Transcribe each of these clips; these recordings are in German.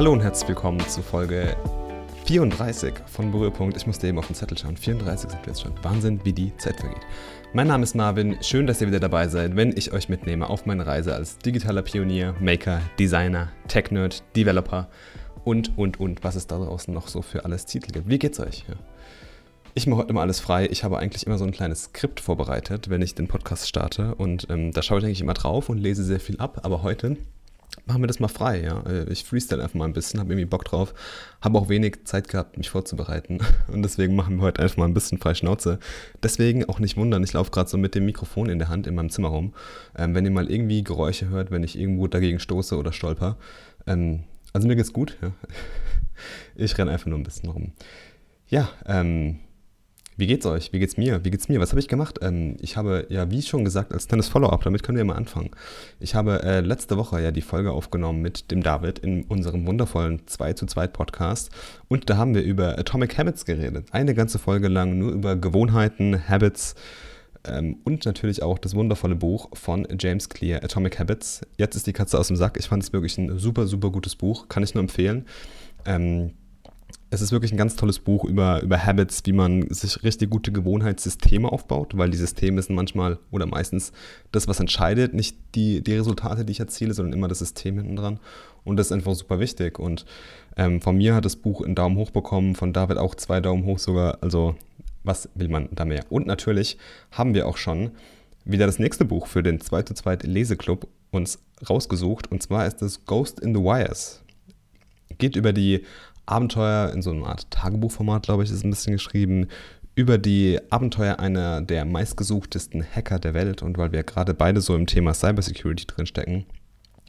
Hallo und herzlich willkommen zu Folge 34 von Berührpunkt. Ich musste eben auf den Zettel schauen. 34 sind wir jetzt schon. Wahnsinn, wie die Zeit vergeht. Mein Name ist Marvin. Schön, dass ihr wieder dabei seid, wenn ich euch mitnehme auf meine Reise als digitaler Pionier, Maker, Designer, Tech-Nerd, Developer und, und, und, was es da draußen noch so für alles Titel gibt. Wie geht's euch? Ich mache heute immer alles frei. Ich habe eigentlich immer so ein kleines Skript vorbereitet, wenn ich den Podcast starte. Und ähm, da schaue ich eigentlich immer drauf und lese sehr viel ab. Aber heute machen wir das mal frei, ja. Äh, ich freestyle einfach mal ein bisschen, habe irgendwie Bock drauf, habe auch wenig Zeit gehabt, mich vorzubereiten und deswegen machen wir heute einfach mal ein bisschen frei Schnauze. Deswegen auch nicht wundern, ich laufe gerade so mit dem Mikrofon in der Hand in meinem Zimmer rum. Ähm, wenn ihr mal irgendwie Geräusche hört, wenn ich irgendwo dagegen stoße oder stolper, ähm, also mir geht's gut, ja. Ich renne einfach nur ein bisschen rum. Ja, ähm, wie geht's euch? Wie geht's mir? Wie geht's mir? Was habe ich gemacht? Ähm, ich habe, ja, wie schon gesagt, als Tennis Follow-up, damit können wir mal anfangen. Ich habe äh, letzte Woche ja die Folge aufgenommen mit dem David in unserem wundervollen 2 zu 2 Podcast. Und da haben wir über Atomic Habits geredet. Eine ganze Folge lang nur über Gewohnheiten, Habits ähm, und natürlich auch das wundervolle Buch von James Clear, Atomic Habits. Jetzt ist die Katze aus dem Sack. Ich fand es wirklich ein super, super gutes Buch. Kann ich nur empfehlen. Ähm, es ist wirklich ein ganz tolles Buch über, über Habits, wie man sich richtig gute Gewohnheitssysteme aufbaut, weil die Systeme sind manchmal oder meistens das, was entscheidet, nicht die, die Resultate, die ich erziele, sondern immer das System hinten dran. Und das ist einfach super wichtig. Und ähm, von mir hat das Buch einen Daumen hoch bekommen, von David auch zwei Daumen hoch sogar. Also, was will man da mehr? Und natürlich haben wir auch schon wieder das nächste Buch für den 2 zu 2 Leseklub uns rausgesucht. Und zwar ist es Ghost in the Wires. Geht über die Abenteuer in so einer Art Tagebuchformat, glaube ich, ist ein bisschen geschrieben, über die Abenteuer einer der meistgesuchtesten Hacker der Welt. Und weil wir gerade beide so im Thema Cybersecurity drinstecken,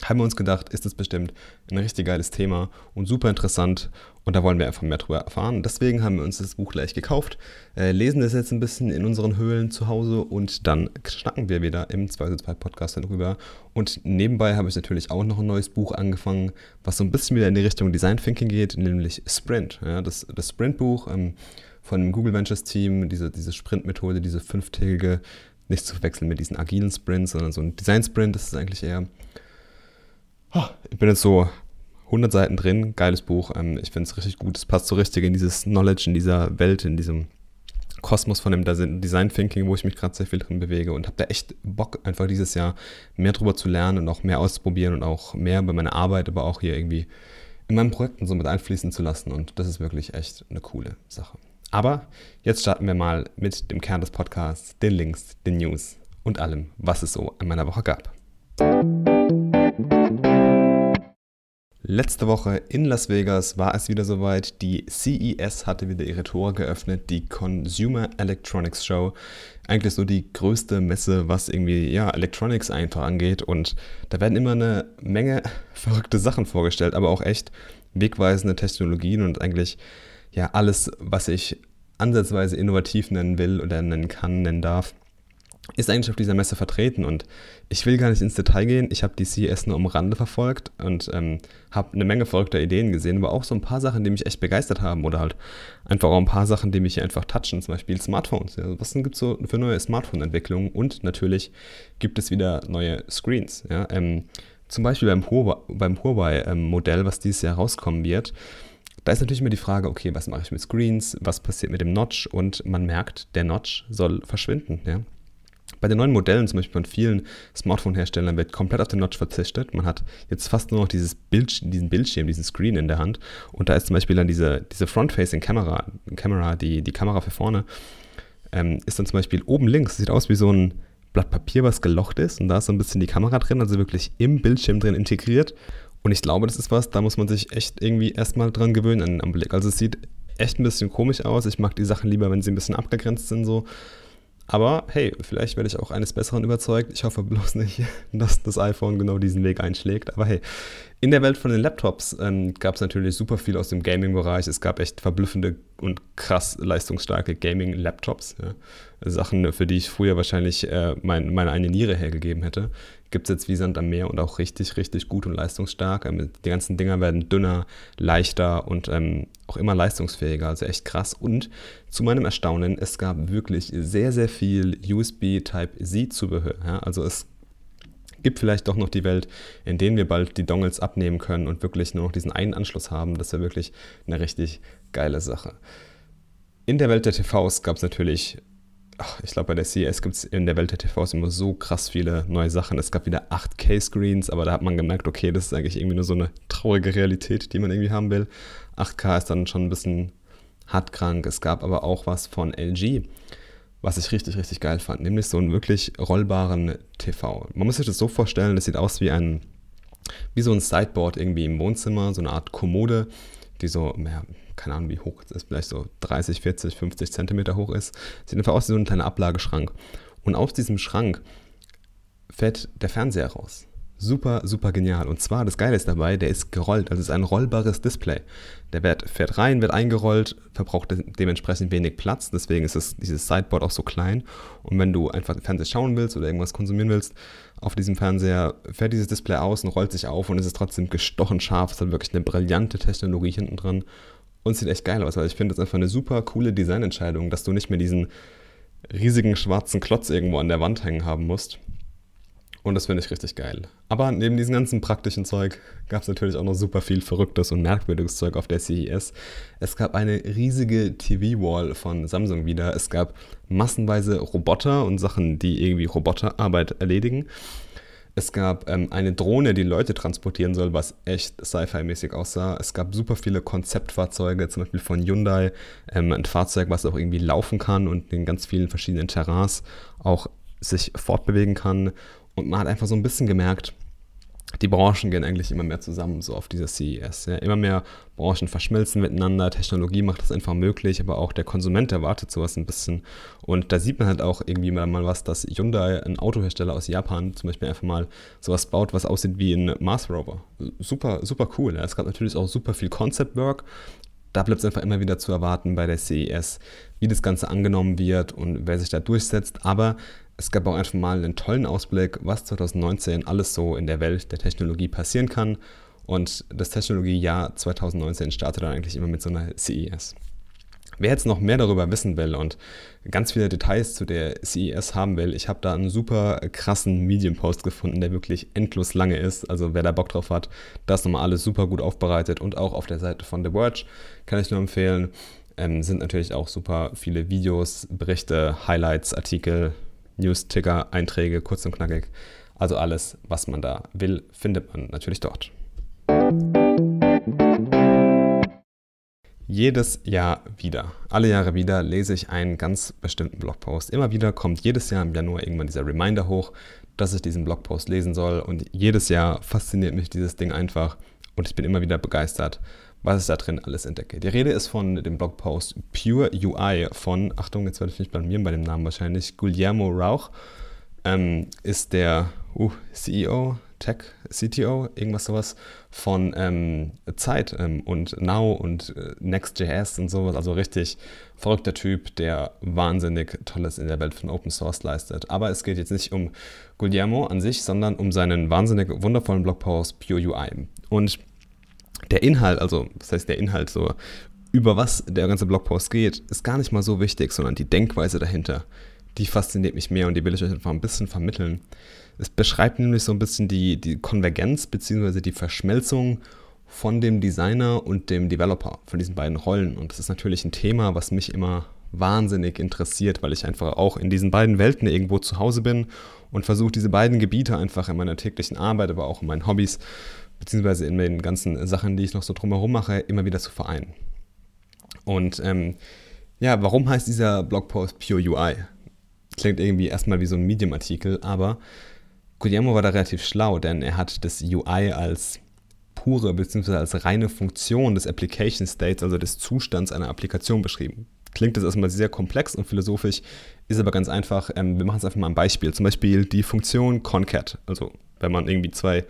haben wir uns gedacht, ist das bestimmt ein richtig geiles Thema und super interessant und da wollen wir einfach mehr drüber erfahren. Deswegen haben wir uns das Buch gleich gekauft, äh, lesen das jetzt ein bisschen in unseren Höhlen zu Hause und dann schnacken wir wieder im 2 2 Podcast darüber. Und nebenbei habe ich natürlich auch noch ein neues Buch angefangen, was so ein bisschen wieder in die Richtung Design Thinking geht, nämlich Sprint. Ja, das, das Sprint-Buch ähm, von dem Google Ventures Team, diese, diese Sprint-Methode, diese fünftägige, nicht zu verwechseln mit diesen agilen Sprints, sondern so ein Design-Sprint, das ist eigentlich eher ich bin jetzt so 100 Seiten drin, geiles Buch. Ähm, ich finde es richtig gut. Es passt so richtig in dieses Knowledge, in dieser Welt, in diesem Kosmos von dem Design Thinking, wo ich mich gerade sehr viel drin bewege und habe da echt Bock, einfach dieses Jahr mehr drüber zu lernen und auch mehr auszuprobieren und auch mehr bei meiner Arbeit, aber auch hier irgendwie in meinen Projekten so mit einfließen zu lassen. Und das ist wirklich echt eine coole Sache. Aber jetzt starten wir mal mit dem Kern des Podcasts, den Links, den News und allem, was es so in meiner Woche gab. Letzte Woche in Las Vegas war es wieder soweit. Die CES hatte wieder ihre Tore geöffnet, die Consumer Electronics Show. Eigentlich so die größte Messe, was irgendwie ja, Electronics einfach angeht. Und da werden immer eine Menge verrückte Sachen vorgestellt, aber auch echt wegweisende Technologien und eigentlich ja alles, was ich ansatzweise innovativ nennen will oder nennen kann, nennen darf ist eigentlich auf dieser Messe vertreten und ich will gar nicht ins Detail gehen. Ich habe die CES nur am Rande verfolgt und ähm, habe eine Menge verrückter Ideen gesehen, aber auch so ein paar Sachen, die mich echt begeistert haben oder halt einfach auch ein paar Sachen, die mich hier einfach touchen, zum Beispiel Smartphones. Ja, was gibt es so für neue Smartphone-Entwicklungen und natürlich gibt es wieder neue Screens. Ja, ähm, zum Beispiel beim Huawei-Modell, ähm, was dieses Jahr rauskommen wird. Da ist natürlich immer die Frage, okay, was mache ich mit Screens, was passiert mit dem Notch und man merkt, der Notch soll verschwinden. Ja? Bei den neuen Modellen, zum Beispiel von vielen Smartphone-Herstellern, wird komplett auf den Notch verzichtet. Man hat jetzt fast nur noch dieses Bild, diesen Bildschirm, diesen Screen in der Hand. Und da ist zum Beispiel dann diese, diese Front-Facing-Kamera, Kamera, die, die Kamera für vorne, ähm, ist dann zum Beispiel oben links, sieht aus wie so ein Blatt Papier, was gelocht ist. Und da ist so ein bisschen die Kamera drin, also wirklich im Bildschirm drin integriert. Und ich glaube, das ist was, da muss man sich echt irgendwie erstmal dran gewöhnen am Blick. Also es sieht echt ein bisschen komisch aus. Ich mag die Sachen lieber, wenn sie ein bisschen abgegrenzt sind so. Aber hey, vielleicht werde ich auch eines Besseren überzeugt. Ich hoffe bloß nicht, dass das iPhone genau diesen Weg einschlägt. Aber hey, in der Welt von den Laptops ähm, gab es natürlich super viel aus dem Gaming-Bereich. Es gab echt verblüffende und krass leistungsstarke Gaming-Laptops. Ja. Sachen, für die ich früher wahrscheinlich äh, mein, meine eine Niere hergegeben hätte gibt es jetzt wie Sand am Meer und auch richtig, richtig gut und leistungsstark. Ähm, die ganzen Dinger werden dünner, leichter und ähm, auch immer leistungsfähiger, also echt krass. Und zu meinem Erstaunen, es gab wirklich sehr, sehr viel USB Type-C-Zubehör. Ja? Also es gibt vielleicht doch noch die Welt, in der wir bald die Dongles abnehmen können und wirklich nur noch diesen einen Anschluss haben. Das wäre wirklich eine richtig geile Sache. In der Welt der TVs gab es natürlich, ich glaube bei der CES gibt es in der Welt der TVs immer so krass viele neue Sachen. Es gab wieder 8K-Screens, aber da hat man gemerkt, okay, das ist eigentlich irgendwie nur so eine traurige Realität, die man irgendwie haben will. 8K ist dann schon ein bisschen hartkrank. Es gab aber auch was von LG was ich richtig, richtig geil fand, nämlich so einen wirklich rollbaren TV. Man muss sich das so vorstellen, das sieht aus wie ein, wie so ein Sideboard irgendwie im Wohnzimmer, so eine Art Kommode, die so, ja, keine Ahnung, wie hoch es ist, vielleicht so 30, 40, 50 Zentimeter hoch ist. Sieht einfach aus wie so ein kleiner Ablageschrank. Und aus diesem Schrank fährt der Fernseher raus. Super, super genial. Und zwar, das Geile ist dabei, der ist gerollt. Also es ist ein rollbares Display. Der wird, fährt rein, wird eingerollt, verbraucht dementsprechend wenig Platz. Deswegen ist es, dieses Sideboard auch so klein. Und wenn du einfach Fernseher schauen willst oder irgendwas konsumieren willst, auf diesem Fernseher fährt dieses Display aus und rollt sich auf und es ist trotzdem gestochen scharf. Es hat wirklich eine brillante Technologie hinten dran und sieht echt geil aus. Also ich finde das einfach eine super coole Designentscheidung, dass du nicht mehr diesen riesigen schwarzen Klotz irgendwo an der Wand hängen haben musst und das finde ich richtig geil. Aber neben diesem ganzen praktischen Zeug gab es natürlich auch noch super viel verrücktes und merkwürdiges Zeug auf der CES. Es gab eine riesige TV-Wall von Samsung wieder. Es gab massenweise Roboter und Sachen, die irgendwie Roboterarbeit erledigen. Es gab ähm, eine Drohne, die Leute transportieren soll, was echt Sci-Fi-mäßig aussah. Es gab super viele Konzeptfahrzeuge, zum Beispiel von Hyundai. Ähm, ein Fahrzeug, was auch irgendwie laufen kann und in ganz vielen verschiedenen Terrains auch sich fortbewegen kann. Und man hat einfach so ein bisschen gemerkt, die Branchen gehen eigentlich immer mehr zusammen, so auf dieser CES. Ja. Immer mehr Branchen verschmelzen miteinander, Technologie macht das einfach möglich, aber auch der Konsument erwartet sowas ein bisschen. Und da sieht man halt auch irgendwie mal, was, dass Hyundai, ein Autohersteller aus Japan, zum Beispiel einfach mal sowas baut, was aussieht wie ein Mars Rover. Super, super cool. Ja. Es gab natürlich auch super viel Concept Work. Da bleibt es einfach immer wieder zu erwarten bei der CES, wie das Ganze angenommen wird und wer sich da durchsetzt. Aber es gab auch einfach mal einen tollen Ausblick, was 2019 alles so in der Welt der Technologie passieren kann. Und das Technologiejahr 2019 startet dann eigentlich immer mit so einer CES. Wer jetzt noch mehr darüber wissen will und ganz viele Details zu der CES haben will, ich habe da einen super krassen Medium-Post gefunden, der wirklich endlos lange ist. Also wer da Bock drauf hat, das nochmal alles super gut aufbereitet und auch auf der Seite von The Verge kann ich nur empfehlen. Ähm, sind natürlich auch super viele Videos, Berichte, Highlights, Artikel, News-Ticker, Einträge, kurz und knackig. Also alles, was man da will, findet man natürlich dort. Jedes Jahr wieder, alle Jahre wieder lese ich einen ganz bestimmten Blogpost. Immer wieder kommt jedes Jahr im Januar irgendwann dieser Reminder hoch, dass ich diesen Blogpost lesen soll. Und jedes Jahr fasziniert mich dieses Ding einfach und ich bin immer wieder begeistert, was ich da drin alles entdecke. Die Rede ist von dem Blogpost Pure UI von, Achtung, jetzt werde ich mich blamieren bei dem Namen wahrscheinlich, Guillermo Rauch, ähm, ist der uh, CEO, Tech, CTO, irgendwas sowas von ähm, Zeit ähm, und Now und äh, Next.js und sowas. Also richtig verrückter Typ, der wahnsinnig Tolles in der Welt von Open Source leistet. Aber es geht jetzt nicht um Guillermo an sich, sondern um seinen wahnsinnig wundervollen Blogpost Pure UI. Und der Inhalt, also das heißt der Inhalt so, über was der ganze Blogpost geht, ist gar nicht mal so wichtig, sondern die Denkweise dahinter, die fasziniert mich mehr und die will ich euch einfach ein bisschen vermitteln. Es beschreibt nämlich so ein bisschen die, die Konvergenz bzw. die Verschmelzung von dem Designer und dem Developer, von diesen beiden Rollen. Und das ist natürlich ein Thema, was mich immer wahnsinnig interessiert, weil ich einfach auch in diesen beiden Welten irgendwo zu Hause bin und versuche diese beiden Gebiete einfach in meiner täglichen Arbeit, aber auch in meinen Hobbys beziehungsweise in den ganzen Sachen, die ich noch so drumherum mache, immer wieder zu vereinen. Und ähm, ja, warum heißt dieser Blogpost Pure UI? Klingt irgendwie erstmal wie so ein Medium-Artikel, aber Guillermo war da relativ schlau, denn er hat das UI als pure bzw. als reine Funktion des Application States, also des Zustands einer Applikation beschrieben. Klingt das erstmal sehr komplex und philosophisch, ist aber ganz einfach. Ähm, wir machen es einfach mal ein Beispiel. Zum Beispiel die Funktion concat, also wenn man irgendwie zwei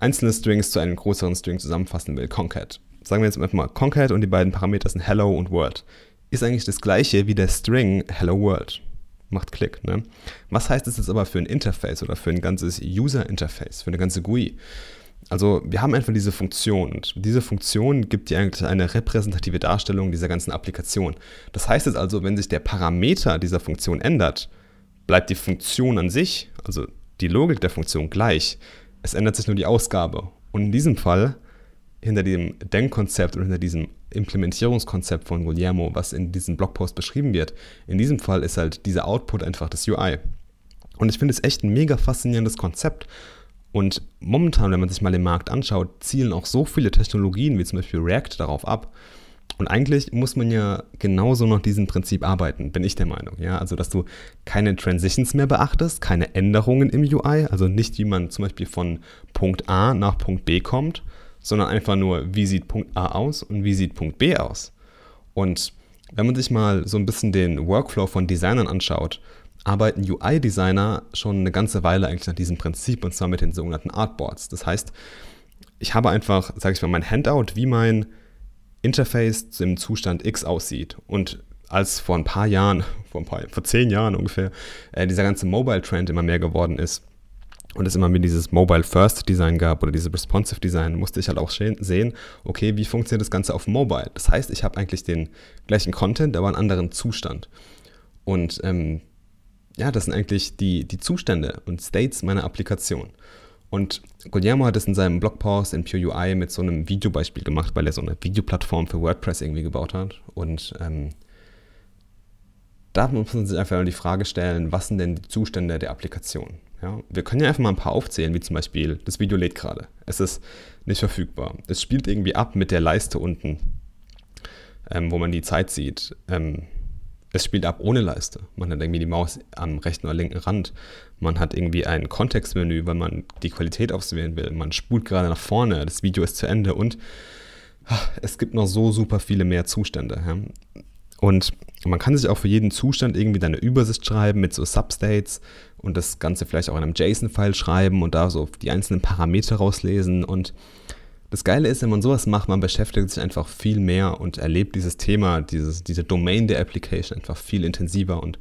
einzelne Strings zu einem größeren String zusammenfassen will, concat. Sagen wir jetzt einfach mal concat und die beiden Parameter sind hello und world. Ist eigentlich das gleiche wie der String hello world. Macht Klick, ne? Was heißt das jetzt aber für ein Interface oder für ein ganzes User-Interface, für eine ganze GUI? Also wir haben einfach diese Funktion und diese Funktion gibt dir eigentlich eine repräsentative Darstellung dieser ganzen Applikation. Das heißt jetzt also, wenn sich der Parameter dieser Funktion ändert, bleibt die Funktion an sich, also die Logik der Funktion gleich. Es ändert sich nur die Ausgabe. Und in diesem Fall, hinter dem Denkkonzept und hinter diesem Implementierungskonzept von Guillermo, was in diesem Blogpost beschrieben wird, in diesem Fall ist halt dieser Output einfach das UI. Und ich finde es echt ein mega faszinierendes Konzept. Und momentan, wenn man sich mal den Markt anschaut, zielen auch so viele Technologien wie zum Beispiel React darauf ab. Und eigentlich muss man ja genauso nach diesem Prinzip arbeiten, bin ich der Meinung. Ja, also dass du keine Transitions mehr beachtest, keine Änderungen im UI, also nicht wie man zum Beispiel von Punkt A nach Punkt B kommt, sondern einfach nur, wie sieht Punkt A aus und wie sieht Punkt B aus. Und wenn man sich mal so ein bisschen den Workflow von Designern anschaut, arbeiten UI-Designer schon eine ganze Weile eigentlich nach diesem Prinzip und zwar mit den sogenannten Artboards. Das heißt, ich habe einfach, sage ich mal, mein Handout, wie mein Interface im Zustand X aussieht. Und als vor ein paar Jahren, vor, ein paar, vor zehn Jahren ungefähr, äh, dieser ganze Mobile-Trend immer mehr geworden ist und es immer mehr dieses Mobile-First-Design gab oder diese Responsive-Design, musste ich halt auch sehen, okay, wie funktioniert das Ganze auf Mobile? Das heißt, ich habe eigentlich den gleichen Content, aber einen anderen Zustand. Und ähm, ja, das sind eigentlich die, die Zustände und States meiner Applikation. Und Guillermo hat es in seinem Blogpost in Pure UI mit so einem Videobeispiel gemacht, weil er so eine Videoplattform für WordPress irgendwie gebaut hat. Und ähm, da muss man sich einfach die Frage stellen, was sind denn die Zustände der Applikation? Ja, wir können ja einfach mal ein paar aufzählen, wie zum Beispiel, das Video lädt gerade. Es ist nicht verfügbar. Es spielt irgendwie ab mit der Leiste unten, ähm, wo man die Zeit sieht. Ähm, es spielt ab ohne Leiste. Man hat irgendwie die Maus am rechten oder linken Rand. Man hat irgendwie ein Kontextmenü, weil man die Qualität auswählen will. Man spult gerade nach vorne, das Video ist zu Ende und ach, es gibt noch so super viele mehr Zustände. Ja. Und man kann sich auch für jeden Zustand irgendwie eine Übersicht schreiben mit so Substates und das Ganze vielleicht auch in einem JSON-File schreiben und da so die einzelnen Parameter rauslesen und das Geile ist, wenn man sowas macht, man beschäftigt sich einfach viel mehr und erlebt dieses Thema, dieses, diese Domain der Application einfach viel intensiver. Und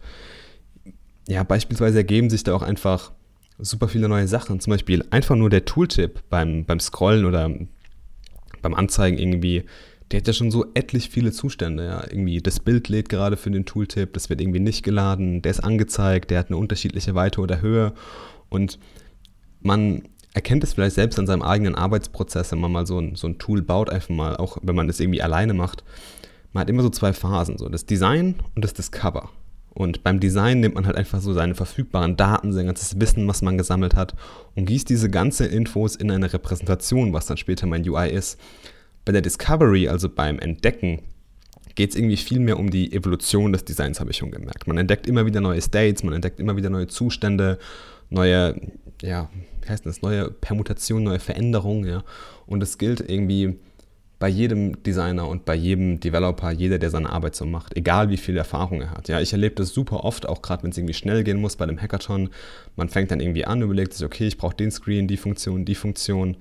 ja, beispielsweise ergeben sich da auch einfach super viele neue Sachen. Zum Beispiel einfach nur der Tooltip beim, beim Scrollen oder beim Anzeigen irgendwie, der hat ja schon so etlich viele Zustände. Ja. Irgendwie das Bild lädt gerade für den Tooltip, das wird irgendwie nicht geladen, der ist angezeigt, der hat eine unterschiedliche Weite oder Höhe. Und man erkennt es vielleicht selbst an seinem eigenen Arbeitsprozess, wenn man mal so ein, so ein Tool baut, einfach mal, auch wenn man das irgendwie alleine macht. Man hat immer so zwei Phasen, so das Design und das Discover. Und beim Design nimmt man halt einfach so seine verfügbaren Daten, sein ganzes Wissen, was man gesammelt hat, und gießt diese ganzen Infos in eine Repräsentation, was dann später mein UI ist. Bei der Discovery, also beim Entdecken, geht es irgendwie viel mehr um die Evolution des Designs, habe ich schon gemerkt. Man entdeckt immer wieder neue States, man entdeckt immer wieder neue Zustände, neue, ja, wie heißt das, neue Permutationen, neue Veränderungen, ja. Und es gilt irgendwie bei jedem Designer und bei jedem Developer, jeder, der seine Arbeit so macht, egal wie viel Erfahrung er hat. Ja, ich erlebe das super oft, auch gerade wenn es irgendwie schnell gehen muss bei einem Hackathon. Man fängt dann irgendwie an, überlegt sich, okay, ich brauche den Screen, die Funktion, die Funktion.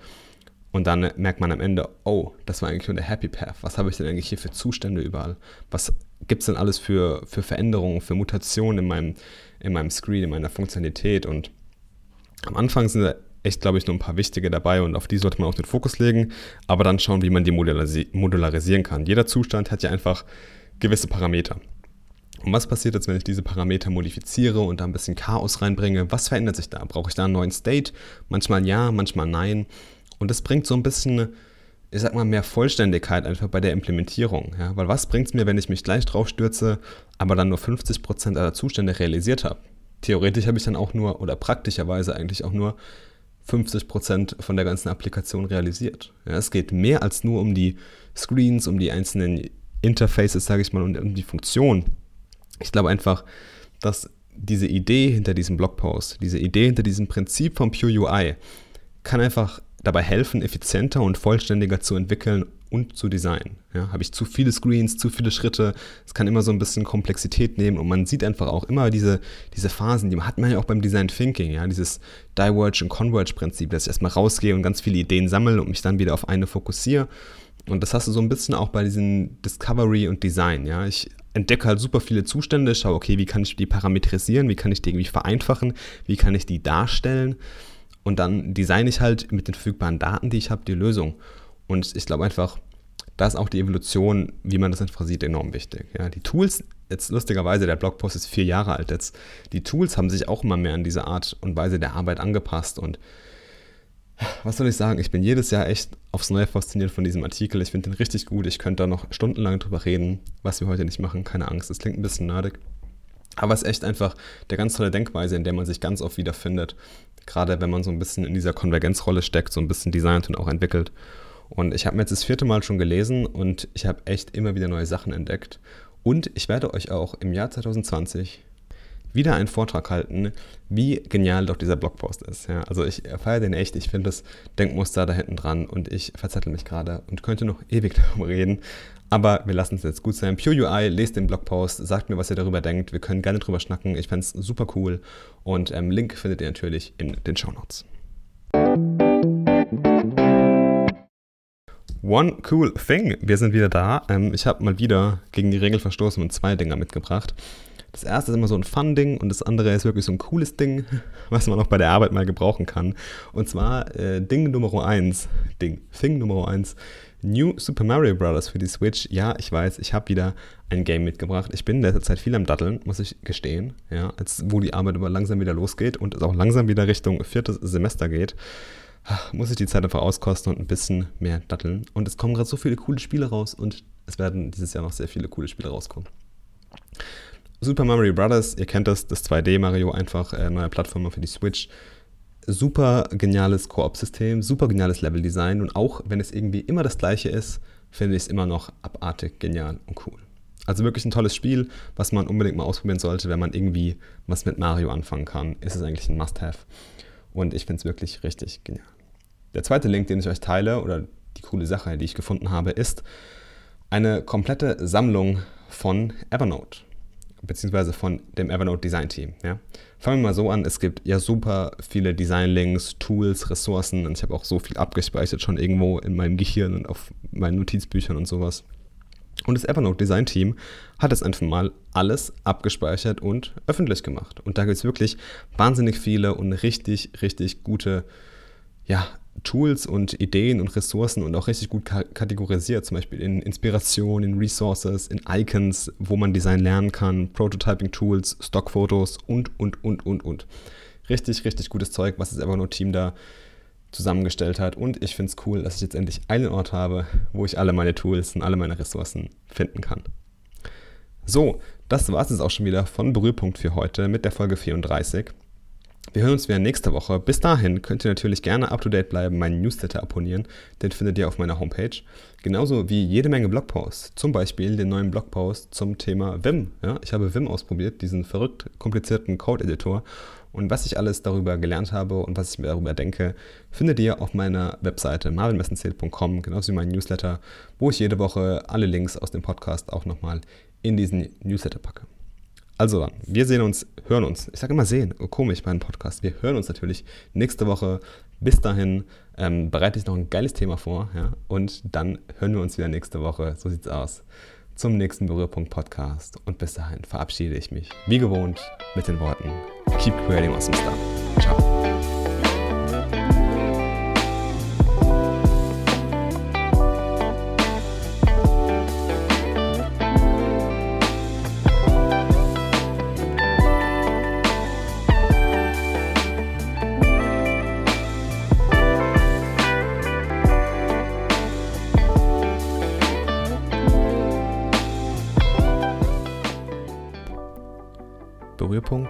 Und dann merkt man am Ende, oh, das war eigentlich nur der Happy Path. Was habe ich denn eigentlich hier für Zustände überall? Was gibt es denn alles für, für Veränderungen, für Mutationen in meinem, in meinem Screen, in meiner Funktionalität? Und am Anfang sind da echt, glaube ich, nur ein paar wichtige dabei und auf die sollte man auch den Fokus legen, aber dann schauen, wie man die modularisieren kann. Jeder Zustand hat ja einfach gewisse Parameter. Und was passiert jetzt, wenn ich diese Parameter modifiziere und da ein bisschen Chaos reinbringe? Was verändert sich da? Brauche ich da einen neuen State? Manchmal ja, manchmal nein. Und das bringt so ein bisschen, ich sag mal, mehr Vollständigkeit einfach bei der Implementierung. Ja? Weil was bringt es mir, wenn ich mich gleich drauf stürze, aber dann nur 50% aller Zustände realisiert habe? theoretisch habe ich dann auch nur, oder praktischerweise eigentlich auch nur 50% von der ganzen Applikation realisiert. Ja, es geht mehr als nur um die Screens, um die einzelnen Interfaces, sage ich mal, und um die Funktion. Ich glaube einfach, dass diese Idee hinter diesem Blogpost, diese Idee hinter diesem Prinzip von Pure UI, kann einfach dabei helfen, effizienter und vollständiger zu entwickeln und zu designen. Ja, habe ich zu viele Screens, zu viele Schritte, es kann immer so ein bisschen Komplexität nehmen und man sieht einfach auch immer diese, diese Phasen, die hat man ja auch beim Design Thinking, ja, dieses Diverge und Converge Prinzip, dass ich erstmal rausgehe und ganz viele Ideen sammle und mich dann wieder auf eine fokussiere. Und das hast du so ein bisschen auch bei diesen Discovery und Design, ja. Ich entdecke halt super viele Zustände, schaue, okay, wie kann ich die parametrisieren, wie kann ich die irgendwie vereinfachen, wie kann ich die darstellen und dann designe ich halt mit den verfügbaren Daten, die ich habe, die Lösung. Und ich glaube einfach, da ist auch die Evolution, wie man das einfach sieht, enorm wichtig. Ja, die Tools, jetzt lustigerweise, der Blogpost ist vier Jahre alt jetzt, die Tools haben sich auch immer mehr an diese Art und Weise der Arbeit angepasst und was soll ich sagen? Ich bin jedes Jahr echt aufs Neue fasziniert von diesem Artikel. Ich finde den richtig gut. Ich könnte da noch stundenlang drüber reden, was wir heute nicht machen. Keine Angst, das klingt ein bisschen nerdig. Aber es ist echt einfach der ganz tolle Denkweise, in der man sich ganz oft wiederfindet. Gerade wenn man so ein bisschen in dieser Konvergenzrolle steckt, so ein bisschen designt und auch entwickelt. Und ich habe mir jetzt das vierte Mal schon gelesen und ich habe echt immer wieder neue Sachen entdeckt. Und ich werde euch auch im Jahr 2020 wieder einen Vortrag halten, wie genial doch dieser Blogpost ist. Ja, also ich feiere den echt, ich finde das Denkmuster da hinten dran und ich verzettel mich gerade und könnte noch ewig darüber reden. Aber wir lassen es jetzt gut sein. Pure UI, lest den Blogpost, sagt mir, was ihr darüber denkt. Wir können gerne drüber schnacken. Ich fände es super cool. Und ähm, Link findet ihr natürlich in den Show Notes. One cool thing. Wir sind wieder da. Ähm, ich habe mal wieder gegen die Regel verstoßen und zwei Dinger mitgebracht. Das erste ist immer so ein Fun-Ding und das andere ist wirklich so ein cooles Ding, was man auch bei der Arbeit mal gebrauchen kann. Und zwar äh, Ding Nummer 1, Ding, Thing Nummer 1, New Super Mario Bros. für die Switch. Ja, ich weiß, ich habe wieder ein Game mitgebracht. Ich bin in letzter Zeit viel am Datteln, muss ich gestehen. Ja, jetzt, wo die Arbeit aber langsam wieder losgeht und es auch langsam wieder Richtung viertes Semester geht, muss ich die Zeit einfach auskosten und ein bisschen mehr datteln. Und es kommen gerade so viele coole Spiele raus und es werden dieses Jahr noch sehr viele coole Spiele rauskommen. Super Mario Bros., ihr kennt das, das 2D Mario, einfach äh, neue Plattformer für die Switch. Super geniales Koop-System, super geniales Level-Design und auch wenn es irgendwie immer das gleiche ist, finde ich es immer noch abartig, genial und cool. Also wirklich ein tolles Spiel, was man unbedingt mal ausprobieren sollte, wenn man irgendwie was mit Mario anfangen kann. Ist es eigentlich ein Must-Have. Und ich finde es wirklich richtig genial. Der zweite Link, den ich euch teile, oder die coole Sache, die ich gefunden habe, ist eine komplette Sammlung von Evernote beziehungsweise von dem Evernote Design Team. Ja. Fangen wir mal so an, es gibt ja super viele Design-Links, Tools, Ressourcen und ich habe auch so viel abgespeichert schon irgendwo in meinem Gehirn und auf meinen Notizbüchern und sowas. Und das Evernote Design Team hat es einfach mal alles abgespeichert und öffentlich gemacht. Und da gibt es wirklich wahnsinnig viele und richtig, richtig gute ja, Tools und Ideen und Ressourcen und auch richtig gut kategorisiert, zum Beispiel in Inspiration, in Resources, in Icons, wo man Design lernen kann, Prototyping-Tools, Stockfotos und, und, und, und, und. Richtig, richtig gutes Zeug, was das Evernote-Team da zusammengestellt hat. Und ich finde es cool, dass ich jetzt endlich einen Ort habe, wo ich alle meine Tools und alle meine Ressourcen finden kann. So, das war es jetzt auch schon wieder von Berührpunkt für heute mit der Folge 34. Wir hören uns wieder nächste Woche. Bis dahin könnt ihr natürlich gerne up to date bleiben, meinen Newsletter abonnieren. Den findet ihr auf meiner Homepage. Genauso wie jede Menge Blogposts. Zum Beispiel den neuen Blogpost zum Thema Vim. Ja, ich habe Vim ausprobiert, diesen verrückt komplizierten Code-Editor. Und was ich alles darüber gelernt habe und was ich mir darüber denke, findet ihr auf meiner Webseite marvinmessenzähl.com, genauso wie mein Newsletter, wo ich jede Woche alle Links aus dem Podcast auch nochmal in diesen Newsletter packe. Also dann, wir sehen uns, hören uns. Ich sage immer sehen, oh, komisch bei einem Podcast. Wir hören uns natürlich nächste Woche. Bis dahin ähm, bereite ich noch ein geiles Thema vor. Ja? Und dann hören wir uns wieder nächste Woche. So sieht's aus. Zum nächsten Berührpunkt Podcast. Und bis dahin verabschiede ich mich, wie gewohnt, mit den Worten: Keep creating awesome stuff.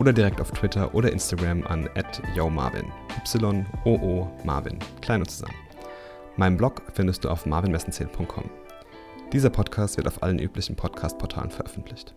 oder direkt auf Twitter oder Instagram an @yomarvin. Y-O-O Marvin. Klein und zusammen. Meinen Blog findest du auf marvinmessenzähl.com. Dieser Podcast wird auf allen üblichen Podcast-Portalen veröffentlicht.